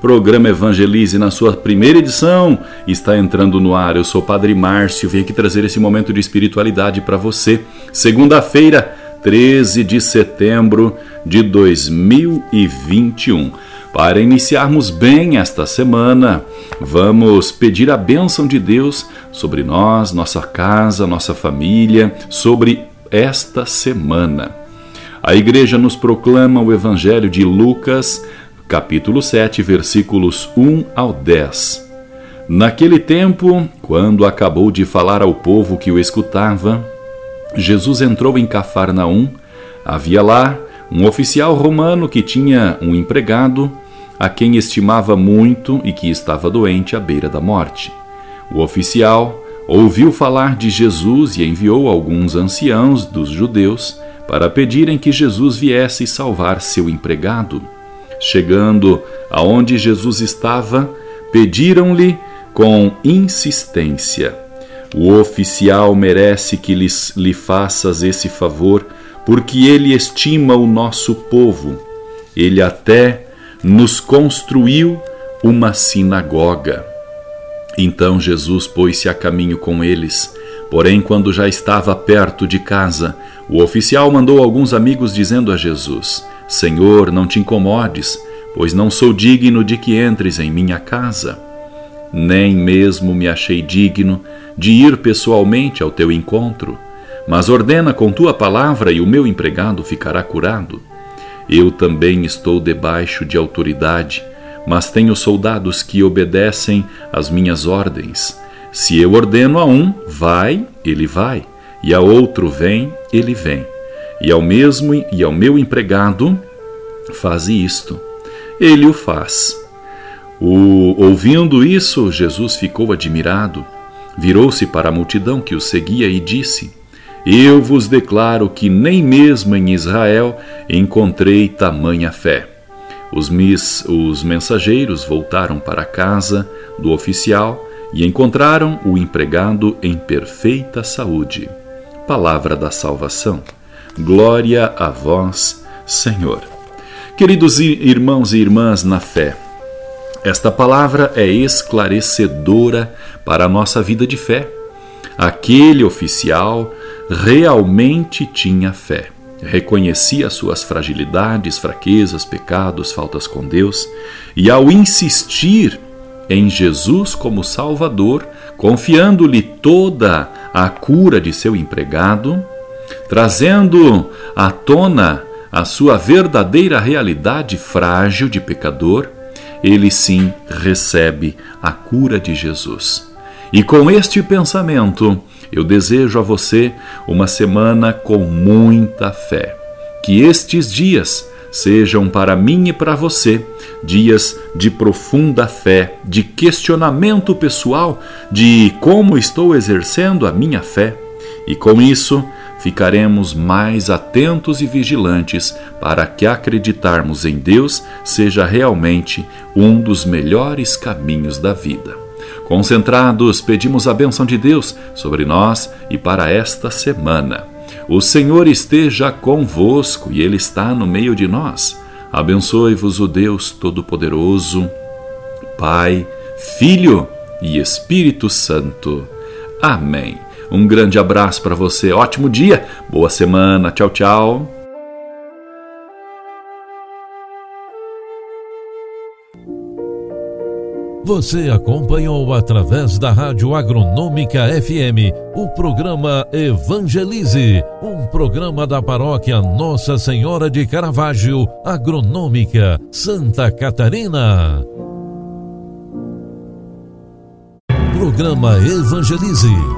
Programa Evangelize na sua primeira edição está entrando no ar. Eu sou o Padre Márcio, vim aqui trazer esse momento de espiritualidade para você. Segunda-feira, 13 de setembro de 2021. Para iniciarmos bem esta semana, vamos pedir a bênção de Deus sobre nós, nossa casa, nossa família, sobre esta semana. A igreja nos proclama o Evangelho de Lucas, capítulo 7, versículos 1 ao 10. Naquele tempo, quando acabou de falar ao povo que o escutava, Jesus entrou em Cafarnaum. Havia lá um oficial romano que tinha um empregado a quem estimava muito e que estava doente à beira da morte. O oficial ouviu falar de Jesus e enviou alguns anciãos dos judeus para pedirem que Jesus viesse salvar seu empregado. Chegando aonde Jesus estava, pediram-lhe com insistência: O oficial merece que lhes, lhe faças esse favor porque ele estima o nosso povo. Ele até nos construiu uma sinagoga. Então Jesus pôs-se a caminho com eles. Porém, quando já estava perto de casa, o oficial mandou alguns amigos dizendo a Jesus: Senhor, não te incomodes, pois não sou digno de que entres em minha casa. Nem mesmo me achei digno de ir pessoalmente ao teu encontro mas ordena com tua palavra e o meu empregado ficará curado. Eu também estou debaixo de autoridade, mas tenho soldados que obedecem às minhas ordens. Se eu ordeno a um, vai, ele vai, e a outro vem, ele vem. E ao mesmo e ao meu empregado, faze isto. Ele o faz. O, ouvindo isso, Jesus ficou admirado, virou-se para a multidão que o seguia e disse: eu vos declaro que nem mesmo em Israel encontrei tamanha fé. Os, mis, os mensageiros voltaram para a casa do oficial e encontraram o empregado em perfeita saúde. Palavra da salvação. Glória a vós, Senhor. Queridos irmãos e irmãs na fé, esta palavra é esclarecedora para a nossa vida de fé. Aquele oficial realmente tinha fé. Reconhecia suas fragilidades, fraquezas, pecados, faltas com Deus, e ao insistir em Jesus como Salvador, confiando-lhe toda a cura de seu empregado, trazendo à tona a sua verdadeira realidade frágil de pecador, ele sim recebe a cura de Jesus. E com este pensamento, eu desejo a você uma semana com muita fé. Que estes dias sejam para mim e para você dias de profunda fé, de questionamento pessoal de como estou exercendo a minha fé. E com isso, ficaremos mais atentos e vigilantes para que acreditarmos em Deus seja realmente um dos melhores caminhos da vida. Concentrados, pedimos a bênção de Deus sobre nós e para esta semana. O Senhor esteja convosco e Ele está no meio de nós. Abençoe-vos o Deus Todo-Poderoso, Pai, Filho e Espírito Santo. Amém. Um grande abraço para você, ótimo dia, boa semana, tchau, tchau. Você acompanhou através da Rádio Agronômica FM o programa Evangelize, um programa da paróquia Nossa Senhora de Caravaggio, Agronômica, Santa Catarina. Programa Evangelize.